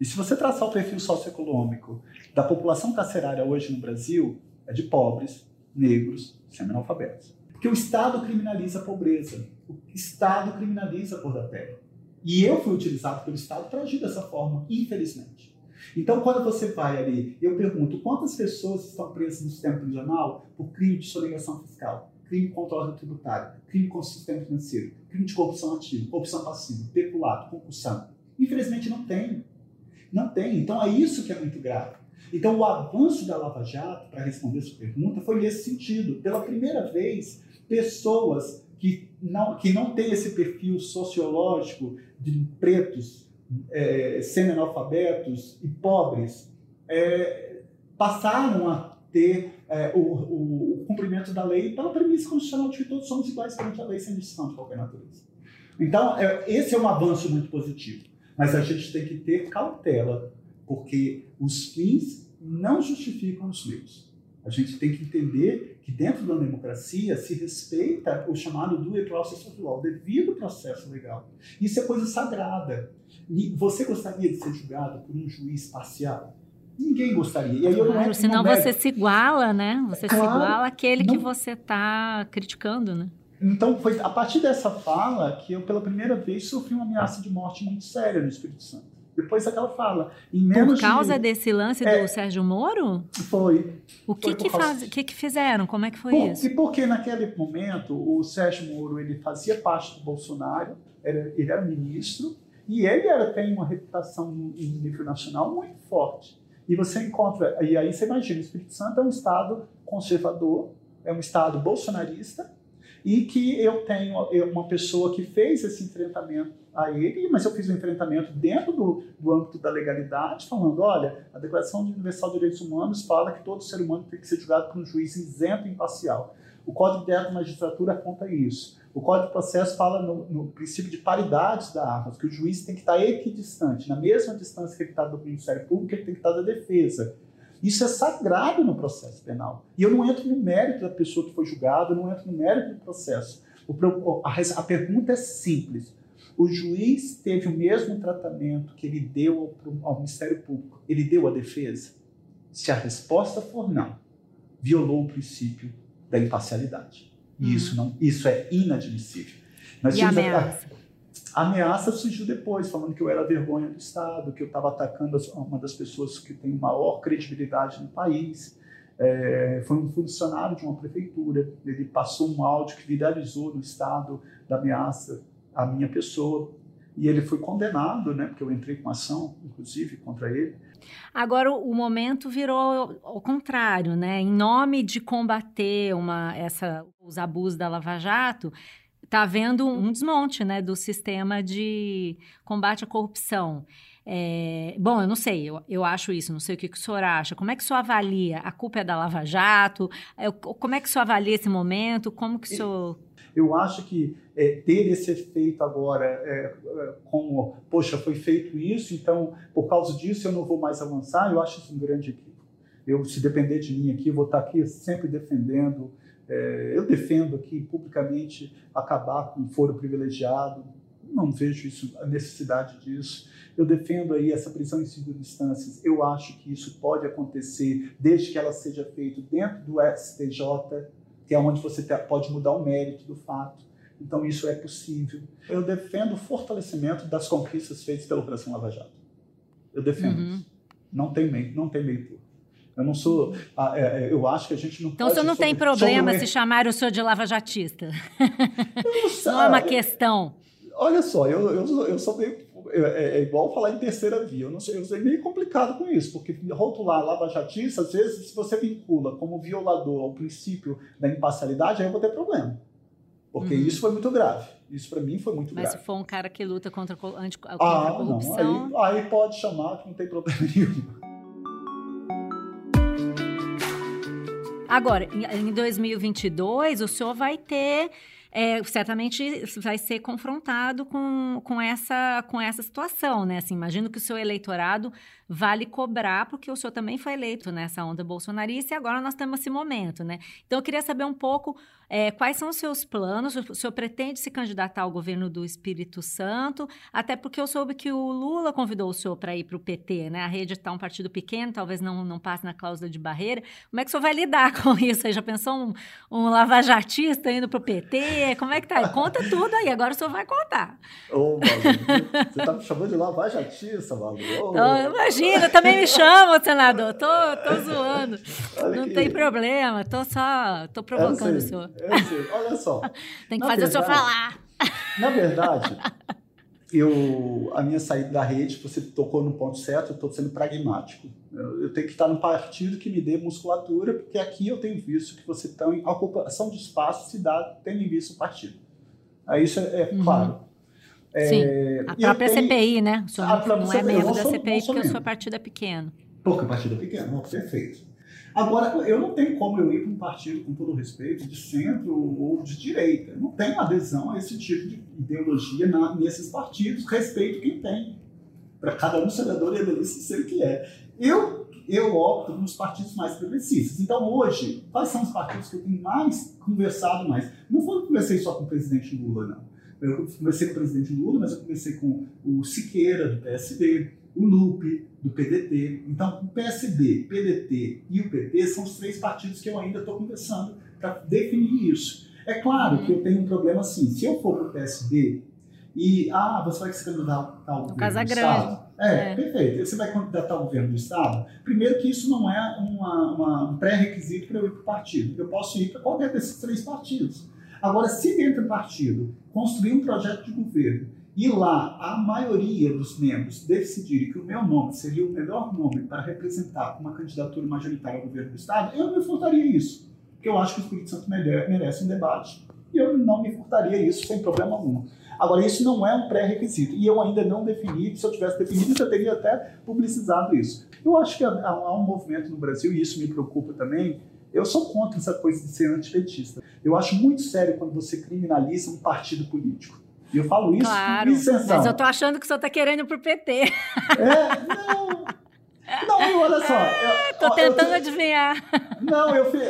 E se você traçar o perfil socioeconômico da população carcerária hoje no Brasil, é de pobres, negros, semi-analfabetos. Porque o Estado criminaliza a pobreza, o Estado criminaliza a cor da pele. E eu fui utilizado pelo Estado para agir dessa forma, infelizmente. Então, quando você vai ali, eu pergunto quantas pessoas estão presas no sistema prisional por crime de sonegação fiscal? crime contra a ordem tributária, crime contra o sistema financeiro, crime de corrupção ativa, corrupção passiva, peculato, concussão. Infelizmente não tem. Não tem. Então é isso que é muito grave. Então o avanço da Lava Jato, para responder essa pergunta, foi nesse sentido. Pela primeira vez, pessoas que não, que não têm esse perfil sociológico de pretos, é, semi-analfabetos e pobres, é, passaram a ter é, o, o, o, cumprimento da lei pela premissa constitucional de que todos somos iguais perante a lei sem distinção de qualquer natureza. Então, é, esse é um avanço muito positivo. Mas a gente tem que ter cautela, porque os fins não justificam os meios. A gente tem que entender que dentro da democracia se respeita o chamado due process of law, o devido processo legal. Isso é coisa sagrada. Você gostaria de ser julgado por um juiz parcial? Ninguém gostaria. E aí eu claro, não senão você se iguala, né? Você claro, se iguala àquele não... que você está criticando, né? Então, foi a partir dessa fala que eu, pela primeira vez, sofri uma ameaça de morte muito séria no Espírito Santo. Depois daquela fala. Por causa de... desse lance é, do Sérgio Moro? Foi. O que, foi que, faz, que, que fizeram? Como é que foi por, isso? E porque naquele momento o Sérgio Moro ele fazia parte do Bolsonaro, era, ele era ministro, e ele era, tem uma reputação em nível nacional muito forte. E você encontra, e aí você imagina, o Espírito Santo é um estado conservador, é um estado bolsonarista, e que eu tenho uma pessoa que fez esse enfrentamento a ele, mas eu fiz o um enfrentamento dentro do, do âmbito da legalidade, falando, olha, a Declaração Universal de Direitos Humanos fala que todo ser humano tem que ser julgado por um juiz isento e imparcial. O Código de Ética da Magistratura conta isso. O Código de Processo fala no, no, princípio de paridade da arma, que o juiz tem que estar equidistante, na mesma distância que ele está do Ministério Público, ele tem que estar da defesa. Isso é sagrado no processo penal. E eu não entro no mérito da pessoa que foi julgada, eu não entro no mérito do processo. O, a, a pergunta é simples. O juiz teve o mesmo tratamento que ele deu ao, ao Ministério Público. Ele deu à defesa? Se a resposta for não, violou o princípio da imparcialidade. E uhum. isso, não, isso é inadmissível. Nós e ameaça? A, a ameaça surgiu depois, falando que eu era vergonha do Estado, que eu estava atacando uma das pessoas que tem maior credibilidade no país. É, foi um funcionário de uma prefeitura. Ele passou um áudio que viralizou no Estado da ameaça à minha pessoa. E ele foi condenado, né, porque eu entrei com ação, inclusive, contra ele. Agora o momento virou ao contrário, né? Em nome de combater uma, essa, os abusos da Lava Jato, está havendo um desmonte né, do sistema de combate à corrupção. É, bom, eu não sei, eu, eu acho isso, não sei o que, que o senhor acha. Como é que o senhor avalia? A culpa é da Lava Jato? É, como é que o senhor avalia esse momento? Como que o senhor eu acho que é, ter esse efeito agora, é, é, como, poxa, foi feito isso, então por causa disso eu não vou mais avançar, eu acho isso um grande equívoco. Eu, se depender de mim aqui, vou estar aqui sempre defendendo, é, eu defendo aqui publicamente acabar com o foro privilegiado, não vejo isso, a necessidade disso. Eu defendo aí essa prisão em segunda instância. Eu acho que isso pode acontecer desde que ela seja feita dentro do STJ, que é onde você pode mudar o mérito do fato. Então, isso é possível. Eu defendo o fortalecimento das conquistas feitas pela Operação Lava Jato. Eu defendo uhum. isso. Não tem meio, não tem meio. Eu não sou. Ah, é, é, eu acho que a gente não então, pode. Então, o senhor não tem problema sobre... se chamar o senhor de lavajatista? Não, não é uma questão. Olha só, eu, eu, eu sou meio. É, é, igual falar em terceira via. Eu, não sei, eu sou meio complicado com isso, porque rotular lavajatista, às vezes, se você vincula como violador ao princípio da imparcialidade, aí eu vou ter problema. Porque uhum. isso foi muito grave. Isso para mim foi muito Mas grave. Mas se for um cara que luta contra, anti, contra ah, a corrupção. Não, aí, aí pode chamar que não tem problema nenhum. Agora, em 2022, o senhor vai ter é, certamente vai ser confrontado com, com, essa, com essa situação, né? Assim, imagino que o seu eleitorado vale cobrar, porque o senhor também foi eleito nessa onda bolsonarista e agora nós temos esse momento, né? Então, eu queria saber um pouco é, quais são os seus planos? O senhor pretende se candidatar ao governo do Espírito Santo? Até porque eu soube que o Lula convidou o senhor para ir para o PT, né? A rede está um partido pequeno, talvez não, não passe na cláusula de barreira. Como é que o senhor vai lidar com isso? Você já pensou um, um lavajatista indo para o PT? Como é que tá? Conta tudo aí, agora o senhor vai contar. Ô, Malu, você está me chamando de lavajatista, Malu? Oh, imagina, também me chama, senador. Tô, tô zoando. Olha não tem problema, tô só, tô provocando o senhor. Olha só. Tem que fazer verdade, o senhor falar. Na verdade, eu, a minha saída da rede, você tocou no ponto certo, eu estou sendo pragmático. Eu, eu, tenho que estar num partido que me dê musculatura, porque aqui eu tenho visto que você está em ocupação de espaço se dá tendo em vista o partido. Aí isso é, é uhum. claro. Sim, é, a própria tenho, CPI, né? O senhor não, não é membro da CPI porque o seu partido é pequeno. Porque o partido é pequeno, perfeito. Agora, eu não tenho como eu ir para um partido, com todo respeito, de centro ou de direita. Eu não tenho adesão a esse tipo de ideologia na, nesses partidos. Respeito quem tem. Para cada um senador ele ser o que é. Eu, eu opto nos partidos mais progressistas. Então, hoje, quais são os partidos que eu tenho mais conversado mais? Não foi que conversei só com o presidente Lula, não. Eu conversei com o presidente Lula, mas eu conversei com o Siqueira, do PSD, o LUP, do PDT. Então, o PSD, PDT e o PT são os três partidos que eu ainda estou conversando para definir isso. É claro que eu tenho um problema assim, se eu for para o PSD e, ah, você vai se candidatar ao governo Casa do Grande. Estado. É, é, perfeito. Você vai candidatar ao governo do Estado. Primeiro que isso não é uma, uma, um pré-requisito para eu ir para o partido. Eu posso ir para qualquer desses três partidos. Agora, se dentro do partido construir um projeto de governo e lá a maioria dos membros decidirem que o meu nome seria o melhor nome para representar uma candidatura majoritária ao governo do Estado, eu me furtaria isso. Porque eu acho que o Espírito Santo merece um debate. E eu não me furtaria isso sem problema algum. Agora, isso não é um pré-requisito. E eu ainda não defini, se eu tivesse definido, eu teria até publicizado isso. Eu acho que há um movimento no Brasil, e isso me preocupa também, eu sou contra essa coisa de ser antipetista. Eu acho muito sério quando você criminaliza um partido político. E eu falo isso claro, com isenção. Mas eu tô achando que senhor tá querendo pro PT. É, não. Não, olha só. Eu, tô tentando eu, adivinhar. Não, eu fiz.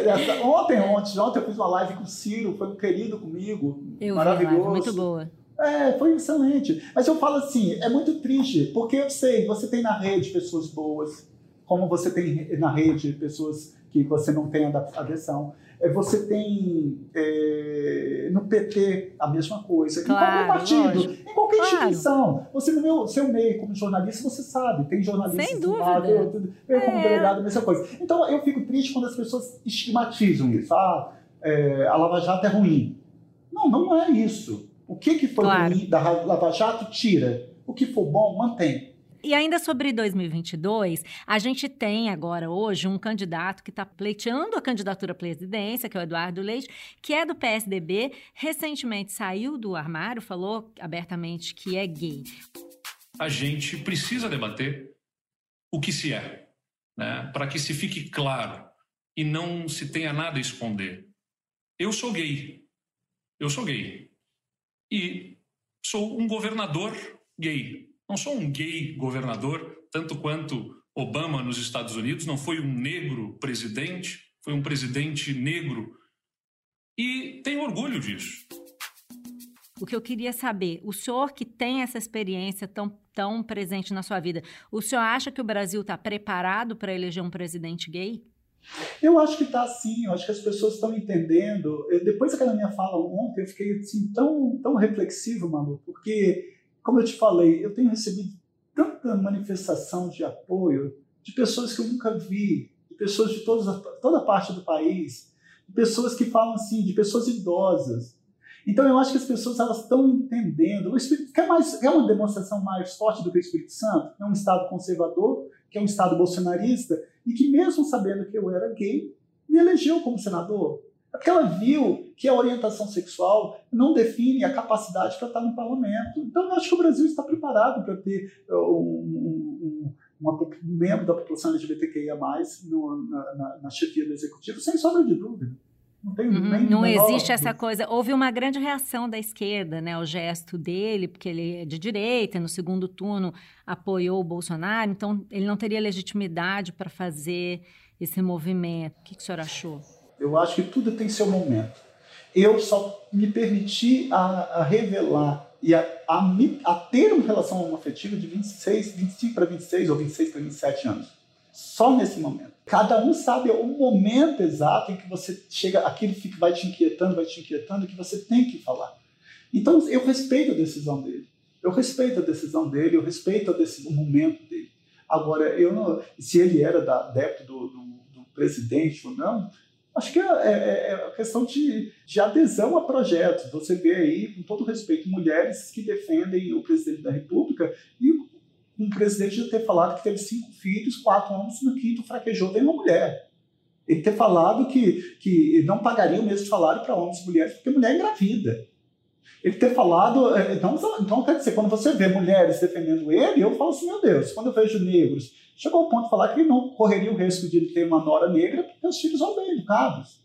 Ontem, ontem, ontem eu fiz uma live com o Ciro, foi um querido comigo. Eu maravilhoso. Vi, muito boa. É, foi excelente. Mas eu falo assim, é muito triste, porque eu sei, você tem na rede pessoas boas, como você tem na rede pessoas que você não tem adesão. É, você tem é, no PT a mesma coisa, claro, em qualquer partido, lógico. em qualquer claro. instituição. Você no meu seu meio como jornalista, você sabe, tem jornalistas Sem dúvida. eu, eu como é. delegado, a mesma coisa. Então eu fico triste quando as pessoas estigmatizam isso. Ah, é, a Lava Jato é ruim. Não, não é isso. O que, que foi claro. ruim da Lava Jato, tira. O que for bom, mantém. E ainda sobre 2022, a gente tem agora hoje um candidato que está pleiteando a candidatura à presidência, que é o Eduardo Leite, que é do PSDB, recentemente saiu do armário, falou abertamente que é gay. A gente precisa debater o que se é, né? para que se fique claro e não se tenha nada a esconder. Eu sou gay. Eu sou gay. E sou um governador gay. Não sou um gay governador, tanto quanto Obama nos Estados Unidos, não foi um negro presidente, foi um presidente negro. E tenho orgulho disso. O que eu queria saber, o senhor que tem essa experiência tão, tão presente na sua vida, o senhor acha que o Brasil está preparado para eleger um presidente gay? Eu acho que está sim, eu acho que as pessoas estão entendendo. Eu, depois daquela minha fala ontem, eu fiquei assim, tão, tão reflexivo, Manu, porque como eu te falei, eu tenho recebido tanta manifestação de apoio de pessoas que eu nunca vi, de pessoas de todas, toda parte do país, de pessoas que falam assim, de pessoas idosas. Então eu acho que as pessoas elas estão entendendo. O Espírito quer mais quer uma demonstração mais forte do que o Espírito Santo, é um estado conservador, que é um estado bolsonarista e que mesmo sabendo que eu era gay, me elegeu como senador. É porque ela viu que a orientação sexual não define a capacidade para estar no parlamento. Então, eu acho que o Brasil está preparado para ter uh, um, um, uma, um membro da população LGBTQIA, no, na, na, na chefia do executivo, sem sombra de dúvida. Não, tem uhum, nem não existe essa coisa. Houve uma grande reação da esquerda, né, ao gesto dele, porque ele é de direita, no segundo turno apoiou o Bolsonaro, então ele não teria legitimidade para fazer esse movimento. O que, que o senhor achou? Eu acho que tudo tem seu momento. Eu só me permiti a, a revelar e a, a, a, ter uma relação homoafetiva de 26, 25 para 26 ou 26 para 27 anos. Só nesse momento. Cada um sabe o momento exato em que você chega, aquilo fica, vai te inquietando, vai te inquietando, que você tem que falar. Então eu respeito a decisão dele. Eu respeito a decisão dele, eu respeito a decisão, o momento dele. Agora, eu não, se ele era da, adepto do, do, do presidente ou não, Acho que é, é, é questão de, de, adesão a projetos. Você vê aí, com todo respeito, mulheres que defendem o presidente da República e um presidente já ter falado que teve cinco filhos, quatro homens, no quinto fraquejou, tem uma mulher. Ele ter falado que, que não pagaria o mesmo salário para homens e mulheres porque mulher é engravida. Ele ter falado. É, então, então, quer dizer, quando você vê mulheres defendendo ele, eu falo assim, meu Deus, quando eu vejo negros chegou ao ponto de falar que ele não correria o risco de ele ter uma nora negra porque os filhos são bem educados.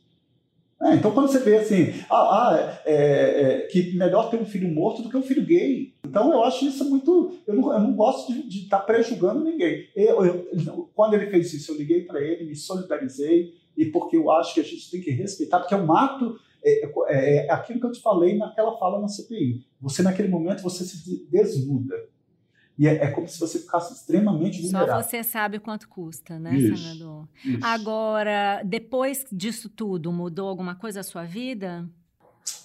É, então, quando você vê assim, ah, ah é, é, que melhor ter um filho morto do que um filho gay. Então, eu acho isso muito. Eu não, eu não gosto de estar tá prejulgando ninguém. Eu, eu, quando ele fez isso, eu liguei para ele, me solidarizei, e porque eu acho que a gente tem que respeitar, porque é um ato. É, é, é aquilo que eu te falei naquela fala na CPI. Você, naquele momento, você se desnuda. E é, é, como se você ficasse extremamente vulnerável. Só você sabe quanto custa, né, isso, senador? Isso. Agora, depois disso tudo, mudou alguma coisa a sua vida?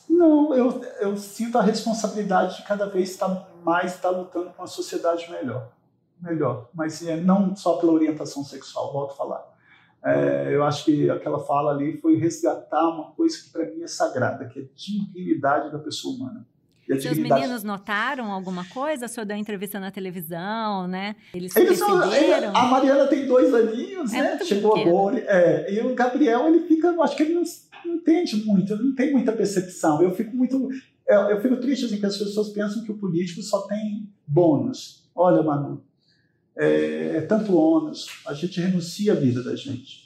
Não, eu, eu sinto a responsabilidade de cada vez estar mais estar lutando com uma sociedade melhor. Melhor. Mas é, não só pela orientação sexual, volto a falar. É, eu acho que aquela fala ali foi resgatar uma coisa que para mim é sagrada, que é a dignidade da pessoa humana. Seus meninos notaram alguma coisa? O senhor deu entrevista na televisão, né? Eles, Eles são, A Mariana tem dois aninhos, é né? Chegou agora. É, e o Gabriel, ele fica, acho que ele não, não entende muito, não tem muita percepção. Eu fico muito. Eu, eu fico triste assim, que as pessoas pensam que o político só tem bônus. Olha, Manu, é, é tanto ônus, a gente renuncia a vida da gente.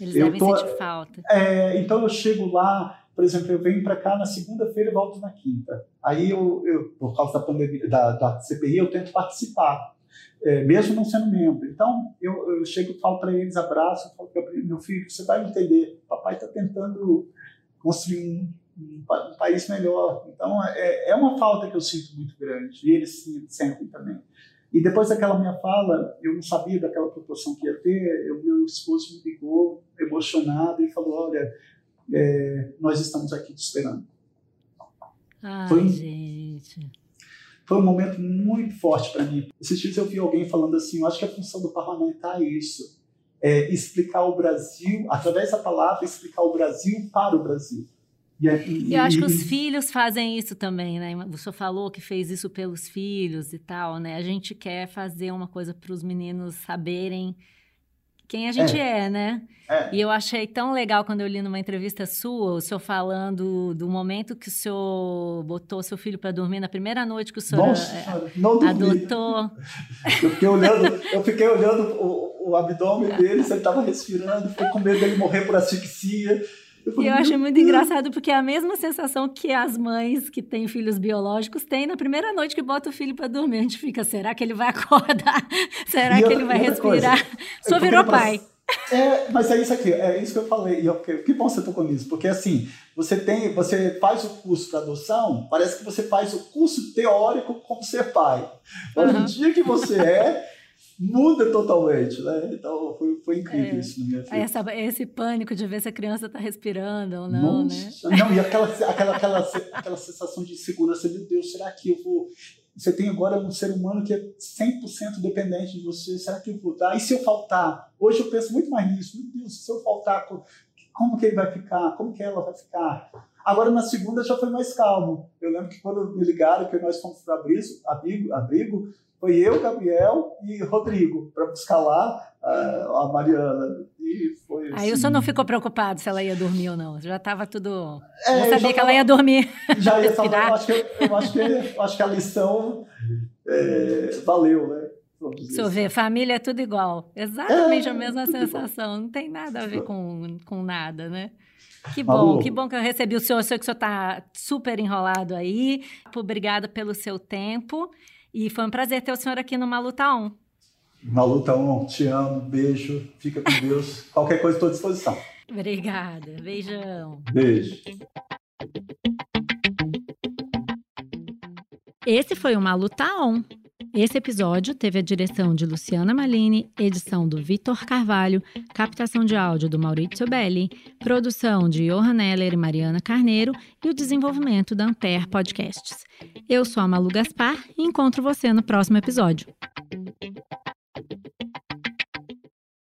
Eles eu devem tô, sentir falta. É, então eu chego lá, por exemplo, eu venho para cá na segunda-feira e volto na quinta. Aí, eu, eu, por causa da pandemia, da, da CPI, eu tento participar, é, mesmo não sendo membro. Então, eu, eu chego e falo para eles, abraço, falo para meu filho, você vai entender, papai está tentando construir um, um, um, país melhor. Então, é, é uma falta que eu sinto muito grande, e eles sentem também. E depois daquela minha fala, eu não sabia daquela proporção que ia ter, o meu esposo me ligou, emocionado, e falou, olha, é, nós estamos aqui te esperando. Ai, foi, gente. Foi um momento muito forte para mim. Esses dias eu vi alguém falando assim: eu acho que a função do parlamentar é isso. É explicar o Brasil, através da palavra, explicar o Brasil para o Brasil. E, e, eu acho que os filhos fazem isso também, né? O senhor falou que fez isso pelos filhos e tal, né? A gente quer fazer uma coisa para os meninos saberem quem a gente é, é né? É. E eu achei tão legal quando eu li numa entrevista sua, o senhor falando do momento que o senhor botou seu filho para dormir na primeira noite que o senhor Nossa, é, adotou. Eu fiquei olhando, eu fiquei olhando o, o abdômen dele, se ele estava respirando, fiquei com medo dele morrer por asfixia. Eu, eu achei muito engraçado, porque é a mesma sensação que as mães que têm filhos biológicos têm na primeira noite que bota o filho para dormir. A gente fica, será que ele vai acordar? será e que ele vai respirar? Só virou pai. É, mas é isso aqui, é isso que eu falei. E eu, que, que bom você tocou nisso, porque assim, você tem, você faz o curso para adoção, parece que você faz o curso teórico como ser pai. Mas uhum. no dia que você é, muda totalmente, né? Então foi, foi incrível é. isso na minha vida. Essa, esse pânico de ver se a criança está respirando ou não, Nossa. né? Não, e aquela, aquela, aquela, aquela sensação de insegurança, meu Deus, será que eu vou. Você tem agora um ser humano que é 100% dependente de você. Será que eu vou dar? E se eu faltar? Hoje eu penso muito mais nisso. Meu Deus, se eu faltar, como que ele vai ficar? Como que ela vai ficar? Agora, na segunda, já foi mais calmo. Eu lembro que quando me ligaram que nós fomos para abrigo, abrigo, foi eu, Gabriel e Rodrigo para buscar lá a, a Mariana. E foi Aí assim, o senhor não ficou preocupado se ela ia dormir ou não. Já estava tudo. É, já sabia já que ela ia dormir. Já ia. Eu acho que, eu acho que, eu acho que a lição é, valeu, né? Deixa eu ver, família é tudo igual. Exatamente é, a mesma sensação. Igual. Não tem nada a ver com, com nada, né? Que bom, Alô. que bom que eu recebi o senhor. Eu sei que o senhor está super enrolado aí. Obrigada pelo seu tempo. E foi um prazer ter o senhor aqui no Maluta On. Maluta On, te amo, beijo, fica com Deus. Qualquer coisa estou à disposição. Obrigada, beijão. Beijo. Esse foi o Maluta On. Esse episódio teve a direção de Luciana Malini, edição do Vitor Carvalho, captação de áudio do Maurício Belli, produção de Johan Heller e Mariana Carneiro e o desenvolvimento da Ampere Podcasts. Eu sou a Malu Gaspar e encontro você no próximo episódio.